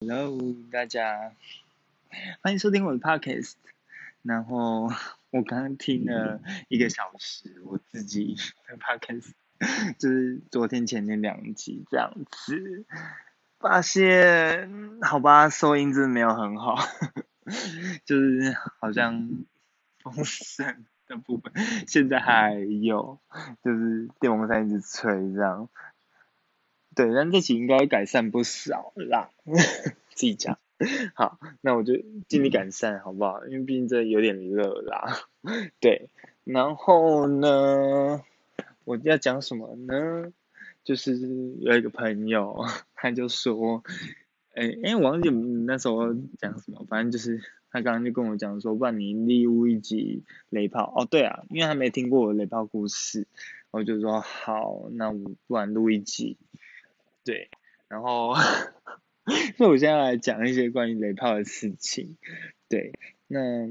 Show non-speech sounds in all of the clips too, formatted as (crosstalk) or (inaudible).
Hello，大家，欢迎收听我的 podcast。然后我刚刚听了一个小时我自己的 podcast，就是昨天前面两集这样子，发现好吧，收音真的没有很好，(laughs) 就是好像风声的部分现在还有，就是电风扇一直吹这样。对，但这期应该改善不少啦，(laughs) 自己讲。好，那我就尽力改善，好不好？因为毕竟这有点热啦。对，然后呢，我要讲什么呢？就是有一个朋友，他就说，哎哎，我忘记那时候讲什么，反正就是他刚刚就跟我讲说，不然你立物一集雷炮。哦，对啊，因为他没听过我雷炮故事，我就说好，那我不然录一集。对，然后，(laughs) 那我现在来讲一些关于雷炮的事情。对，那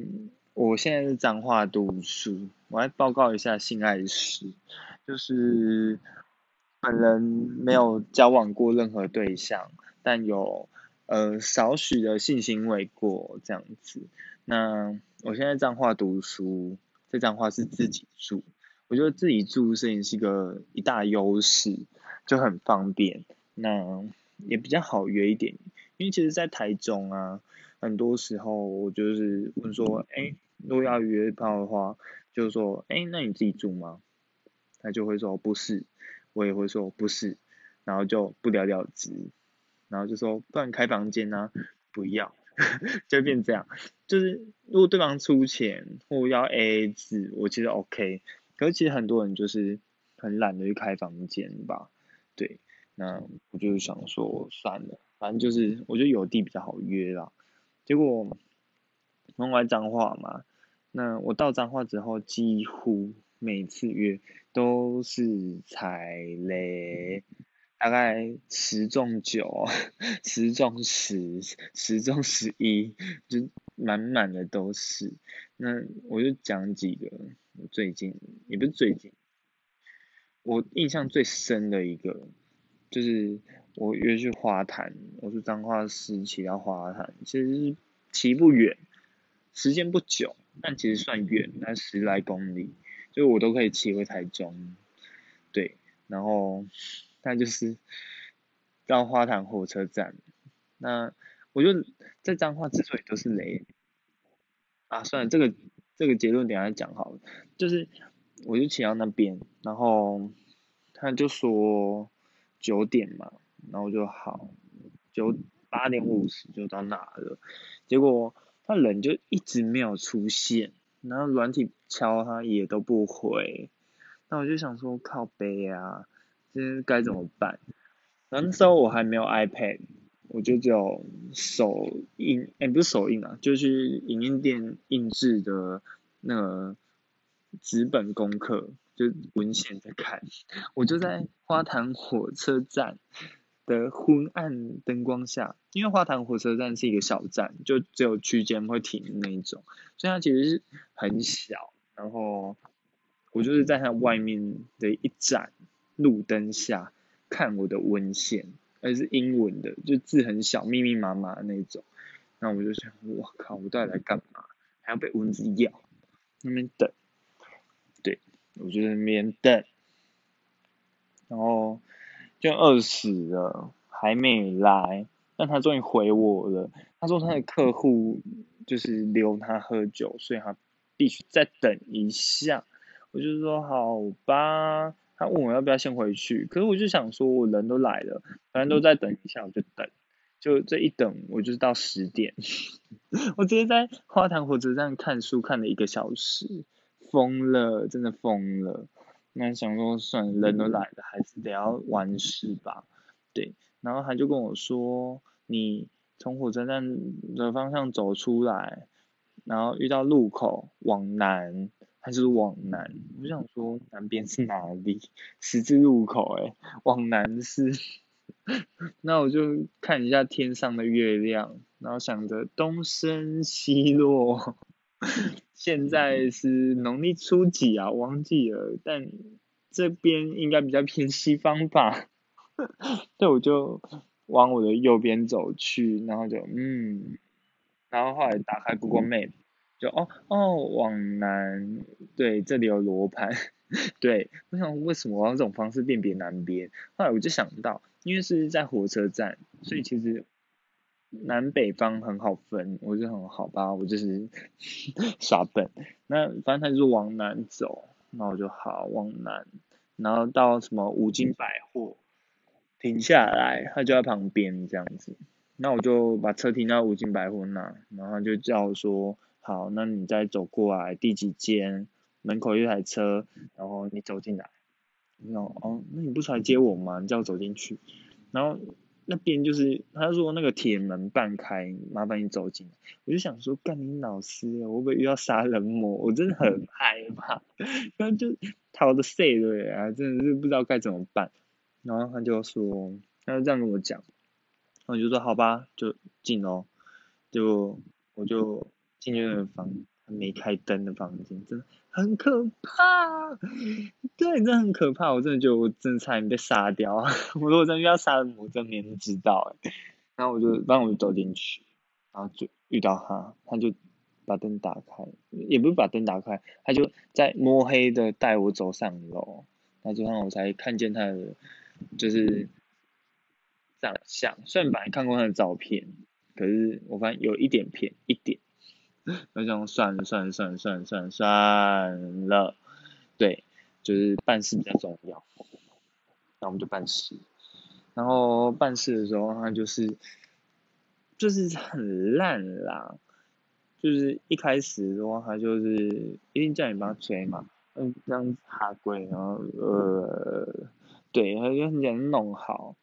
我现在是彰化读书，我来报告一下性爱史，就是本人没有交往过任何对象，但有呃少许的性行为过这样子。那我现在彰化读书，在彰化是自己住，我觉得自己住摄影是一个一大优势，就很方便。那也比较好约一点，因为其实，在台中啊，很多时候我就是问说，哎，如果要约炮的话，就是说，哎，那你自己住吗？他就会说不是，我也会说不是，然后就不了了之，然后就说不然开房间呢？不要，(laughs) 就变这样，就是如果对方出钱或要 AA 制，我其实 OK，可是其实很多人就是很懒得去开房间吧，对。那我就想说算了，反正就是我觉得有地比较好约啦。结果弄来脏话嘛，那我到脏话之后，几乎每次约都是踩雷，大概十中九，(laughs) 十中十，十中十一，就满满的都是。那我就讲几个最近，也不是最近，我印象最深的一个。就是我约去花坛，我是彰化市骑到花坛，其实骑不远，时间不久，但其实算远，那十来公里，就我都可以骑回台中，对，然后那就是到花坛火车站，那我就在彰化之所以都是雷，啊，算了，这个这个结论等下讲好了，就是我就骑到那边，然后他就说。九点嘛，然后就好，九八点五十就到那了，结果他人就一直没有出现，然后软体敲他也都不回，那我就想说靠背啊，这该怎么办？那时候我还没有 iPad，我就只有手印，哎不是手印啊，就是影印店印制的那个纸本功课。就文献在看，我就在花坛火车站的昏暗灯光下，因为花坛火车站是一个小站，就只有区间会停那一种，所以它其实是很小。然后我就是在它外面的一盏路灯下看我的文献，而是英文的，就字很小，密密麻麻的那种。那我就想，我靠，我到底来干嘛？还要被蚊子咬，那边等。对我就在那边等，然后就饿死了，还没来。但他终于回我了，他说他的客户就是留他喝酒，所以他必须再等一下。我就说好吧。他问我要不要先回去，可是我就想说，我人都来了，反正都再等一下，我就等。就这一等，我就是到十点。(laughs) 我直接在花坛火车站看书看了一个小时。疯了，真的疯了。那想说，算人都来了，还是得要完事吧。对，然后他就跟我说，你从火车站的方向走出来，然后遇到路口往南，还是往南？我想说，南边是哪里？(laughs) 十字路口，哎，往南是。(laughs) 那我就看一下天上的月亮，然后想着东升西落。(laughs) 现在是农历初几啊？忘记了，但这边应该比较偏西方吧。(laughs) 对，我就往我的右边走去，然后就嗯，然后后来打开 Google Map，就哦哦往南，对，这里有罗盘，(laughs) 对，我想为什么我用这种方式辨别南边？后来我就想到，因为是在火车站，所以其实南北方很好分，我就很好吧，我就是 (laughs) 耍笨，那反正他就是往南走，那我就好往南，然后到什么五金百货。停下来，他就在旁边这样子，那我就把车停到五金百货那，然后就叫我说，好，那你再走过来第几间，门口一台车，然后你走进来，然后哦，那你不出来接我吗？你叫我走进去，然后那边就是他说那个铁门半开，麻烦你走进来，我就想说，干你老师，我会不会遇到杀人魔？我真的很害怕，然后就逃的碎了啊，真的是不知道该怎么办。然后他就说，他就这样跟我讲，然后我就说好吧，就进喽，就我就进去那个房，没开灯的房间，真的很可怕，对，真的很可怕，我真的觉得我真差点被杀掉，(laughs) 我如果真的遇到杀人魔，真没人知道哎，然后我就，然后我就走进去，然后就遇到他，他就把灯打开，也不是把灯打开，他就在摸黑的带我走上楼，然后就让我才看见他的。就是长相，虽然本来看过他的照片，可是我发现有一点偏一点，那就算了算了算了算了算了算了，对，就是办事比较重要，那我们就办事，然后办事的时候他就是就是很烂啦，就是一开始的话他就是一定叫你帮他追嘛，嗯，这样子哈龟，然后呃。对，他就很想弄好，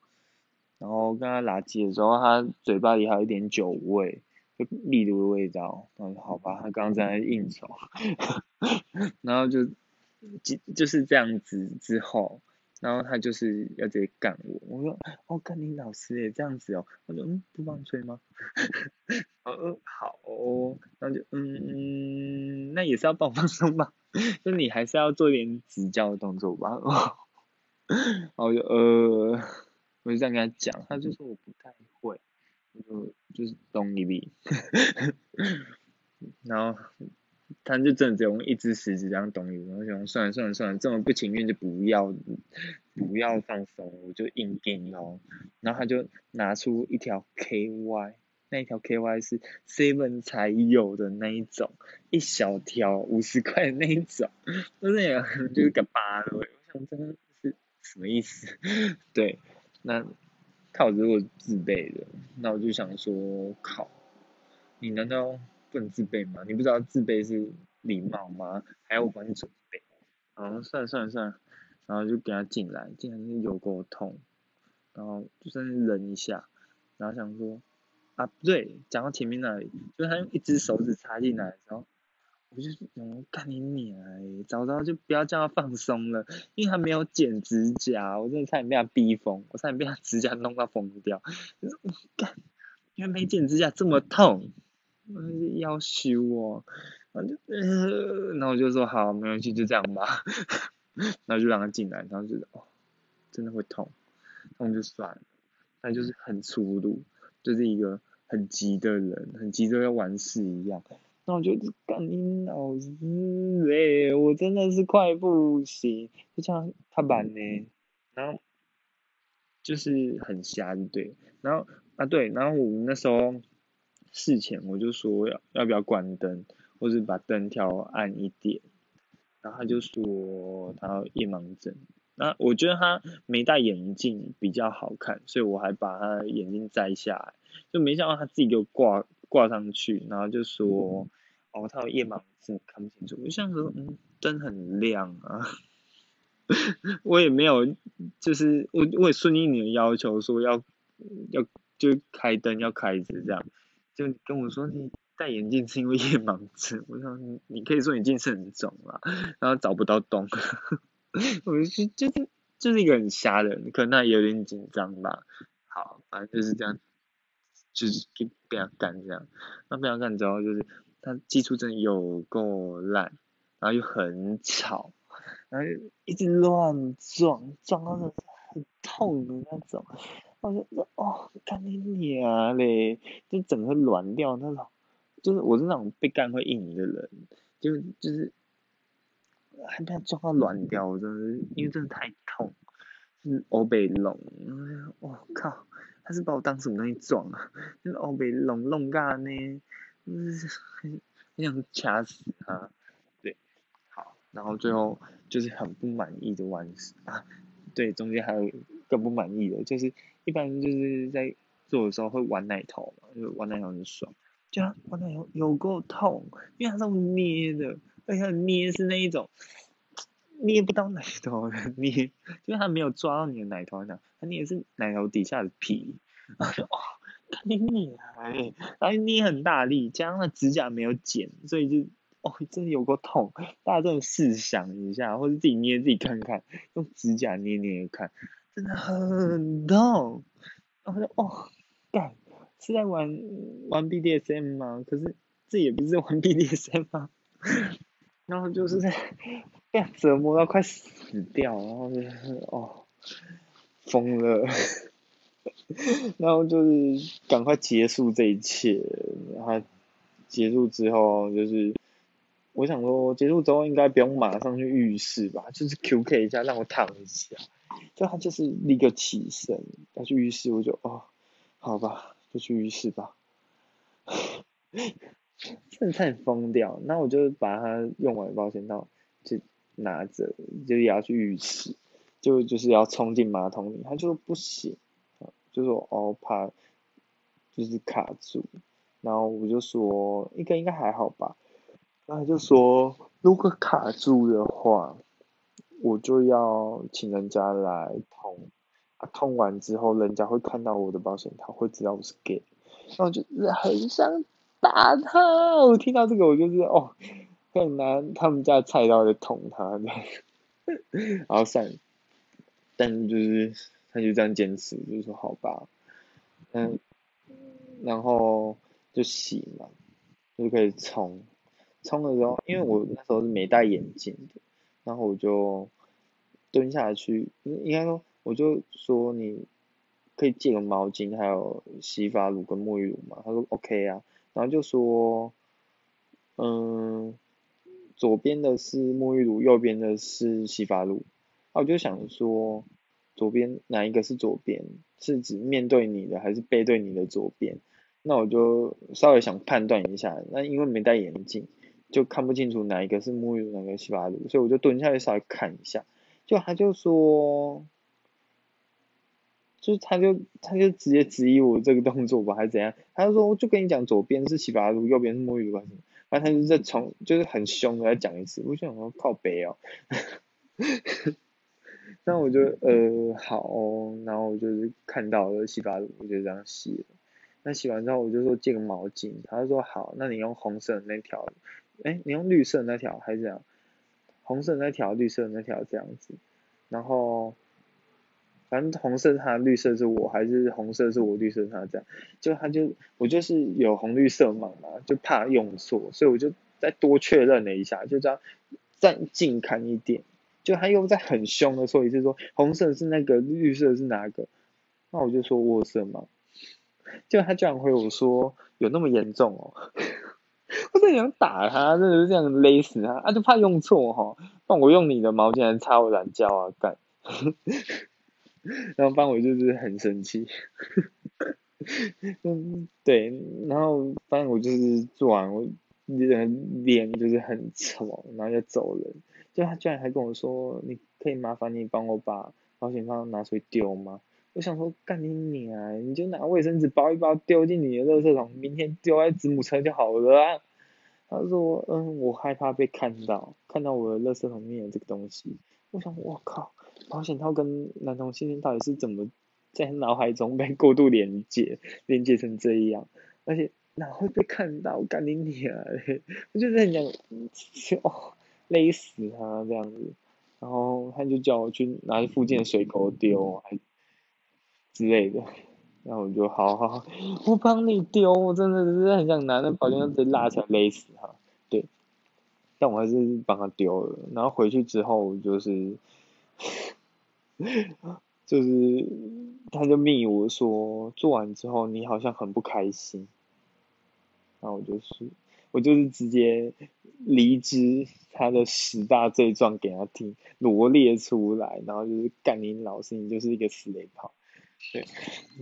然后跟他拉鸡的时候，他嘴巴里还有一点酒味，就秘鲁的味道。嗯，好吧，他刚刚在应酬，(laughs) 然后就就就是这样子之后，然后他就是要直接干我。我说，哦，干你老师也这样子哦。我说，嗯，不帮吹吗？(laughs) 哦，好，然后就，嗯，那也是要帮我放松吧？就你还是要做一点指教的动作吧。哦 (laughs) 然后就呃，我就这样跟他讲，他就说我不太会，我就就是懂一笔，然后他就真的只用一只食指这样懂一然后想算了算了算了，这么不情愿就不要不要放松，我就硬给你哦，然后他就拿出一条 KY，那一条 KY 是 Seven 才有的那一种，一小条五十块那一种，就是也就是个八的，我想真的是。什么意思？(laughs) 对，那套子如果自备的，那我就想说，靠，你难道不能自备吗？你不知道自备是礼貌吗？还要我帮你准备？啊，算了算了算了，然后就给他进来，进来有够痛，然后就算是忍一下，然后想说，啊不对，讲到前面那里，就是他用一只手指插进来，然后。我就想干你娘！早知道就不要叫他放松了，因为他没有剪指甲，我真的差点被他逼疯，我差点被他指甲弄到疯掉。干，因为没剪指甲这么痛，我要修哦。然后就，然后我就说好，没关系，就这样吧。然后就让他进来，然后就哦，真的会痛，痛就算了，但就是很粗鲁，就是一个很急的人，很急着要完事一样。那我就干你老师嘞！我真的是快不行，就像他板呢，然后就是很瞎，对，然后啊对，然后我们那时候事前我就说要要不要关灯，或者把灯调暗一点，然后他就说他夜盲症，那我觉得他没戴眼镜比较好看，所以我还把他眼镜摘下来，就没想到他自己给我挂。挂上去，然后就说，哦，他有夜盲症，看不清楚。我想说，嗯，灯很亮啊，(laughs) 我也没有，就是我我也顺应你的要求，说要要就开灯要开着这样，就跟我说你戴眼镜是因为夜盲症。我想你你可以说你近视很重啊，然后找不到洞，(laughs) 我就就是就是一个很瞎的人，可能他有点紧张吧。好，反正就是这样。就是给被他干这样，那被他干之后就是他技术真的有够烂，然后又很吵，然后一直乱撞，撞到很痛的那种，我就说哦，干你娘嘞，就整个软掉那种，就是我是那种被干会硬的人，就就是还被撞到软掉，我真的是因为真的太痛，是欧北龙，我靠，他是把我当什么东西撞啊？就 (laughs) 是欧北龙弄干呢，就是很很想掐死他。对，好然后最后就是很不满意的完事啊，对，中间还有更不满意的，就是一般就是在做的时候会玩奶头嘛，就玩奶头很爽，就玩奶头有够痛，因为它是捏的，而且捏是那一种捏不到奶头的 (laughs) 捏，就是它没有抓到你的奶头那样，它捏是奶头底下的皮，然后就哦，你捏，然后捏很大力，加上它指甲没有剪，所以就。哦，真的有个痛，大家真的试想一下，或者自己捏自己看看，用指甲捏捏看，真的很痛。然后就哦，干，是在玩玩 BDSM 吗？可是这也不是玩 BDSM 啊。(laughs) 然后就是在被折磨到快死掉，然后就是哦，疯了。(laughs) 然后就是赶快结束这一切，然后结束之后就是。我想说，结束之后应该不用马上去浴室吧，就是 QK 一下，让我躺一下。就他就是立刻起身要去浴室，我就哦，好吧，就去浴室吧。(laughs) 真的差点疯掉，那我就把它用完保险套就拿着，就也要去浴室，就就是要冲进马桶里，他就不行，就说哦怕就是卡住，然后我就说应该应该还好吧。那他就说，如果卡住的话，我就要请人家来通，啊，通完之后，人家会看到我的保险套，会知道我是 gay，然后就很想打他。我听到这个，我就是哦，很拿他们家菜刀在捅他，然后算，但就是他就这样坚持，就是说好吧，嗯，然后就洗嘛，就可以冲。冲的时候，因为我那时候是没戴眼镜的，然后我就蹲下去，应该说我就说你可以借个毛巾，还有洗发乳跟沐浴乳嘛。他说 OK 啊，然后就说，嗯，左边的是沐浴乳，右边的是洗发乳。那我就想说，左边哪一个是左边？是指面对你的还是背对你的左边？那我就稍微想判断一下，那因为没戴眼镜。就看不清楚哪一个是沐浴露，哪个洗发露，所以我就蹲下去稍微看一下。就他就说，就他就他就直接质疑我这个动作吧，还是怎样？他就说，我就跟你讲，左边是洗发露，右边是沐浴露，反正他就在从就是很凶的再讲一次。我想说靠背哦，(laughs) 那我就呃好，然后我就是看到了洗发露，我就这样洗了。那洗完之后，我就说借个毛巾，他就说好，那你用红色的那条。哎，你用绿色那条还是这样？红色那条，绿色那条这样子。然后，反正红色他，绿色是我，还是红色是我，绿色他这样。就他就我就是有红绿色盲嘛，就怕用错，所以我就再多确认了一下，就这样再近看一点。就他又在很凶的说一次说红色是那个，绿色是哪个？那我就说卧色盲。就他居然回我说有那么严重哦。(laughs) 我真想打他，真的是这样勒死他，啊就怕用错哈，那我用你的毛巾来擦我懒觉啊干，然后班委就是很生气，(laughs) 嗯对，然后反正我就是做完我人脸就是很丑，然后就走人，就他居然还跟我说，你可以麻烦你帮我把保险套拿出去丢吗？我想说干你娘，你就拿卫生纸包一包丢进你的垃圾桶，明天丢在子母车就好了啊。他说：“嗯，我害怕被看到，看到我的垃圾桶里面有这个东西。”我想，我靠，保险套跟男同性恋到底是怎么在脑海中被过度连接，连接成这样？而且哪会被看到？干你啊！我就是很想，哦，勒死他这样子。然后他就叫我去拿附近的水沟丢，还之类的。然后我就好好，我帮你丢，我真的是很想拿那保险套直接拉起来勒死他，对，但我还是帮他丢了。然后回去之后就是，(laughs) 就是他就密我说做完之后你好像很不开心，然后我就是我就是直接离职他的十大罪状给他听罗列出来，然后就是干你老师你就是一个死雷炮，对，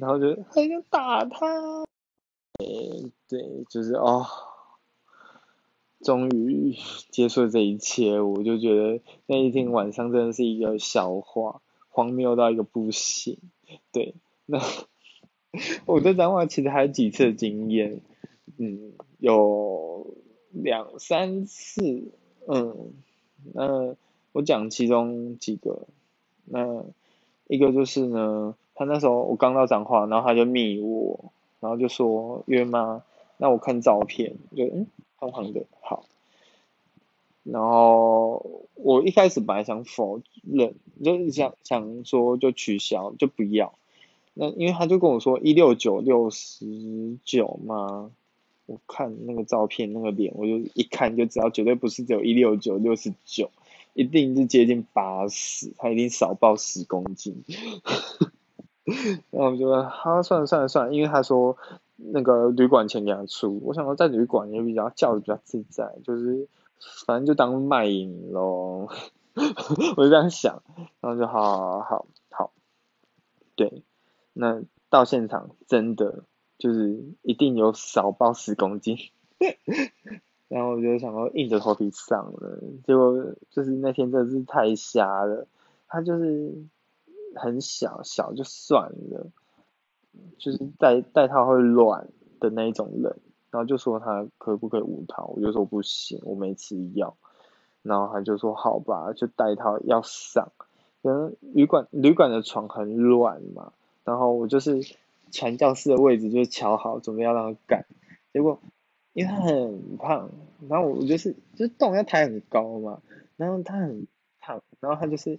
然后就很想打他，诶，对，就是哦。终于结束了这一切，我就觉得那一天晚上真的是一个笑话，荒谬到一个不行。对，(laughs) 那我对脏话其实还有几次经验，嗯，有两三次，嗯，那我讲其中几个，那一个就是呢，他那时候我刚到脏话，然后他就密我，然后就说约吗？那我看照片，就嗯。胖胖的，好。然后我一开始本来想否认，就是想想说就取消，就不要。那因为他就跟我说一六九六十九嘛，我看那个照片那个脸，我就一看就知道绝对不是只有一六九六十九，一定是接近八十，他一定少报十公斤。(laughs) 然后我就说，好，算了算了算了，因为他说。那个旅馆钱给他出，我想说在旅馆也比较叫的比较自在，就是反正就当卖淫咯，(laughs) 我就这样想，然后就好好好好，对，那到现场真的就是一定有少报十公斤，(laughs) 然后我就想说硬着头皮上了，结果就是那天真的是太瞎了，他就是很小小就算了。就是带带套会乱的那一种人，然后就说他可不可以无套，我就说不行，我没吃药，然后他就说好吧，就带套要上，可能旅馆旅馆的床很软嘛，然后我就是传教士的位置就瞧好，准备要让他干，结果因为他很胖，然后我就是就是动要抬很高嘛，然后他很胖，然后他就是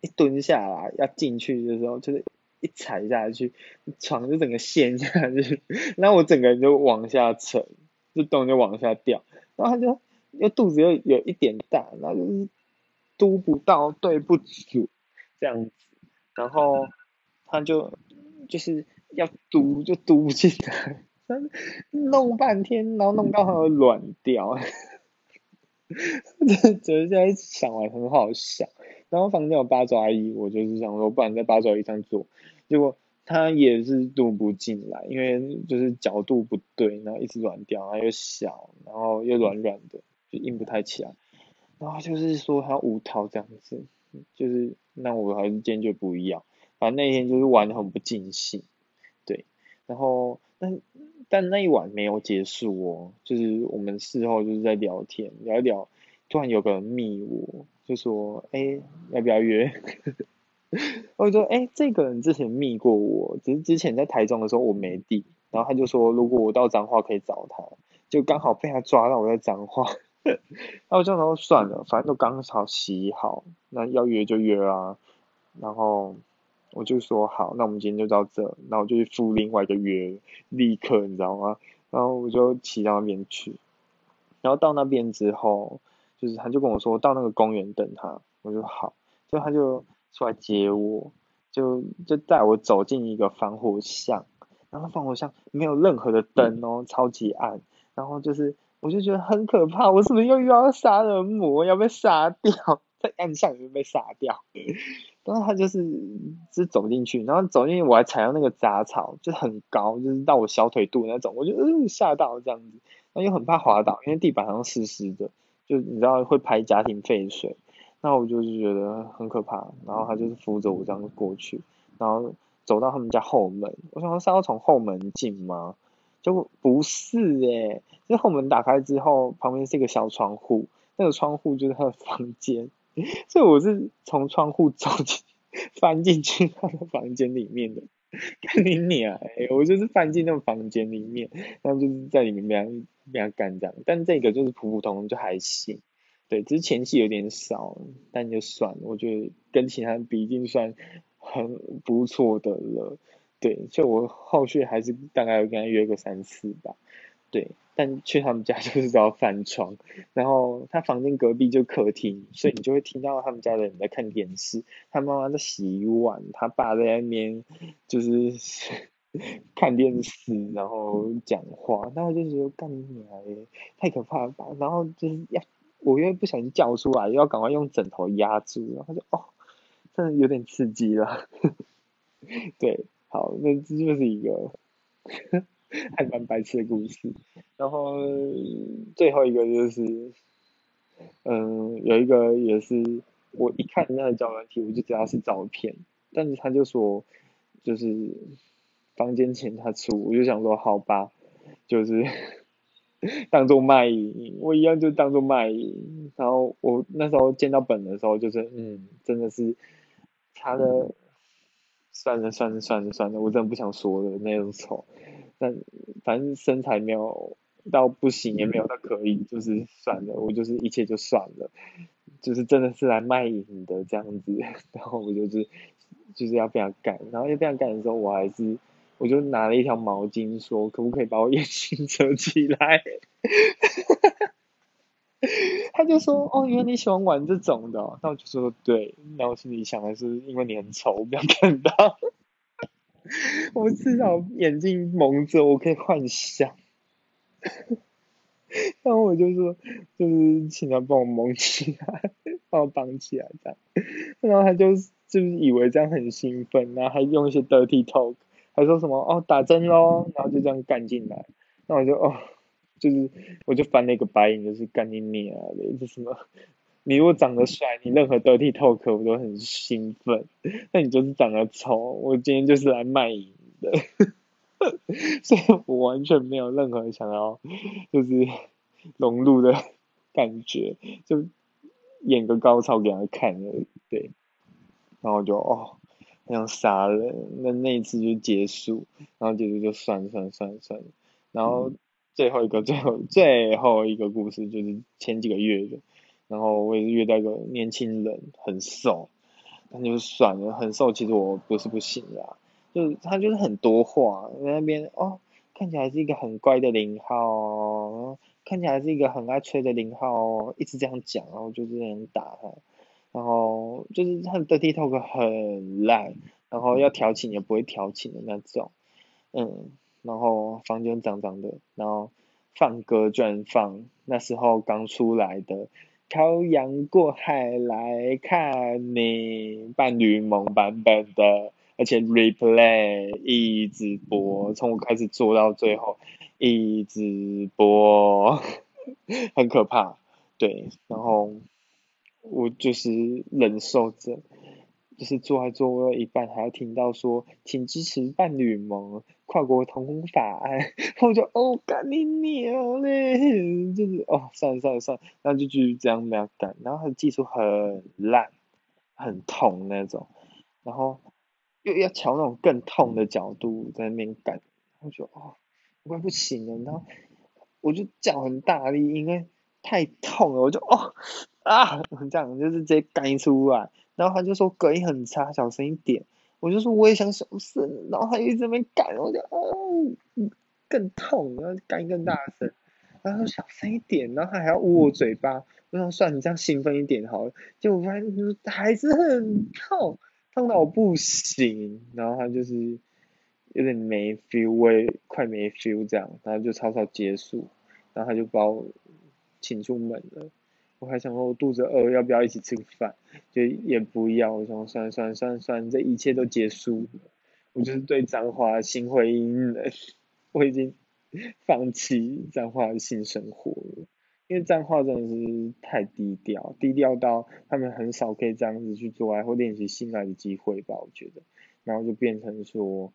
一蹲下来要进去的时候就是。一踩下去，床就整个陷下去，然后我整个人就往下沉，就洞就往下掉，然后他就又肚子又有一点大，然后就是嘟不到，对不住这样子，然后他就就是要嘟就嘟不进来，弄半天，然后弄到他的软掉，(laughs) 这这现在想完很好笑。然后房间有八爪鱼，我就是想说，不然在八爪鱼上做，结果它也是渡不进来，因为就是角度不对，然后一直软掉，然后又小，然后又软软的，就硬不太起来。然后就是说它无套这样子，就是那我还是坚决不要。反正那天就是玩的很不尽兴，对。然后但但那一晚没有结束哦，就是我们事后就是在聊天，聊一聊，突然有个人密我。就说哎，要不要约？(laughs) 我就说哎，这个人之前密过我，只是之前在台中的时候我没地，然后他就说如果我到彰化可以找他，就刚好被他抓到我在彰化，(laughs) 那我就说算了，反正都刚好洗好，那要约就约啊。然后我就说好，那我们今天就到这，那我就去赴另外一个约，立刻你知道吗？然后我就骑到那边去，然后到那边之后。就是他就跟我说到那个公园等他，我就好，就他就出来接我，就就带我走进一个防火巷，然后防火巷没有任何的灯哦，超级暗，然后就是我就觉得很可怕，我是不是又遇到杀人魔要被杀掉，(laughs) 在暗巷里面被杀掉，然后他就是是走进去，然后走进去我还踩到那个杂草，就很高，就是到我小腿肚那种，我就嗯吓到这样子，然后又很怕滑倒，因为地板上湿湿的。就你知道会拍家庭废水，那我就是觉得很可怕。然后他就是扶着我这样过去，然后走到他们家后门。我想说是要从后门进吗？就不是诶，就后门打开之后，旁边是一个小窗户，那个窗户就是他的房间，所以我是从窗户走进，翻进去他的房间里面的。看你脸，哎，我就是翻进那个房间里面，然后就是在里面被被他干这样，但这个就是普普通通就还行，对，只是前戏有点少，但就算了，我觉得跟其他比已经算很不错的了，对，所以我后续还是大概跟他约个三次吧，对，但去他们家 (laughs) 就是要翻窗，然后他房间隔壁就客厅，所以你就会听到他们家的人在看电视，他妈妈在洗碗，他爸在那边就是看电视，然后讲话，然后就觉得干你娘太可怕了吧，然后就是要我又不小心叫出来，又要赶快用枕头压住，然后就哦，真的有点刺激了，(laughs) 对，好，那这就是一个。(laughs) 还蛮白痴的故事，然后最后一个就是，嗯，有一个也是我一看那个照片，我就知道是照片，但是他就说就是房间钱他出，我就想说好吧，就是 (laughs) 当做卖淫，我一样就当做卖淫，然后我那时候见到本的时候就是嗯，真的是他的，算了算了算了算了，我真的不想说了那种丑。但反正身材没有到不行，也没有到可以，就是算了，我就是一切就算了，就是真的是来卖淫的这样子，(laughs) 然后我就是就是要非常干，然后要非常干的时候，我还是我就拿了一条毛巾说，可不可以把我眼睛遮起来？(laughs) 他就说哦，原来你喜欢玩这种的，那我就说对，然后心里想的是因为你很丑，不要看到。(laughs) 我至少眼睛蒙着，我可以幻想。(laughs) 然后我就说，就是请他帮我蒙起来，帮我绑起来这样。然后他就就是以为这样很兴奋，然后还用一些 dirty talk，还说什么哦打针喽，然后就这样干进来。那我就哦，就是我就翻了一个白眼，就是干你娘的，这什么？(laughs) 你如果长得帅，你任何 dirty talk 我都很兴奋。(laughs) 那你就是长得丑，我今天就是来卖淫的。(laughs) 所以我完全没有任何想要就是融入的感觉，就演个高潮给他看的。对，然后就哦，那样杀人，那那一次就结束，然后结束就算算算算。然后最后一个最后最后一个故事就是前几个月的。然后我也是遇到一个年轻人，很瘦，那就算了，很瘦其实我不是不行啦，就是他就是很多话，在那边哦，看起来是一个很乖的零号，看起来是一个很爱吹的零号，一直这样讲，然后就这样打他，然后就是他的 talk 很烂，然后要调情也不会调情的那种，嗯，然后房间脏脏的，然后放歌居然放那时候刚出来的。漂洋过海来看你，伴侣萌版本的，而且 replay 一直播，从我开始做到最后一直播，(laughs) 很可怕，对，然后我就是忍受着。就是做还做了一半，还要听到说，请支持伴侣盟跨国同婚法案，(laughs) 我就哦干你娘嘞，就是哦算了算了算了，然后就继续这样没有干，然后他的技术很烂，很痛那种，然后又要调那种更痛的角度在那边干，我就哦我快不行了，然后我就叫很大力，因为太痛了，我就哦啊 (laughs) 这样就是直接干出来。然后他就说隔音很差，小声一点。我就说我也想小声，然后他一直没干，我就哦，更痛，然后干更大声。然后小声一点，然后他还要捂我嘴巴。我想算你这样兴奋一点好了，结果发现就是还是很痛，痛到我不行。然后他就是有点没 feel，我也快没 feel 这样，然后就草草结束，然后他就把我请出门了。我还想说，我肚子饿，要不要一起吃个饭？就也不要。我想算算算算了，这一切都结束了。我就是对脏话心灰意冷，我已经放弃脏话的性生活了。因为脏话真的是太低调，低调到他们很少可以这样子去做爱或练习性爱的机会吧？我觉得，然后就变成说，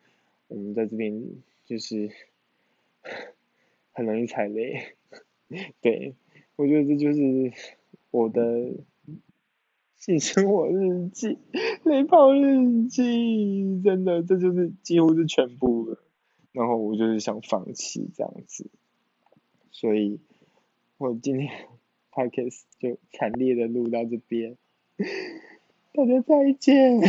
我们在这边就是 (laughs) 很容易踩雷，(laughs) 对。我觉得这就是我的性生活日记、雷炮日记，真的，这就是几乎是全部了。然后我就是想放弃这样子，所以我今天 p o c a s t 就惨烈的录到这边，(laughs) 大家再见。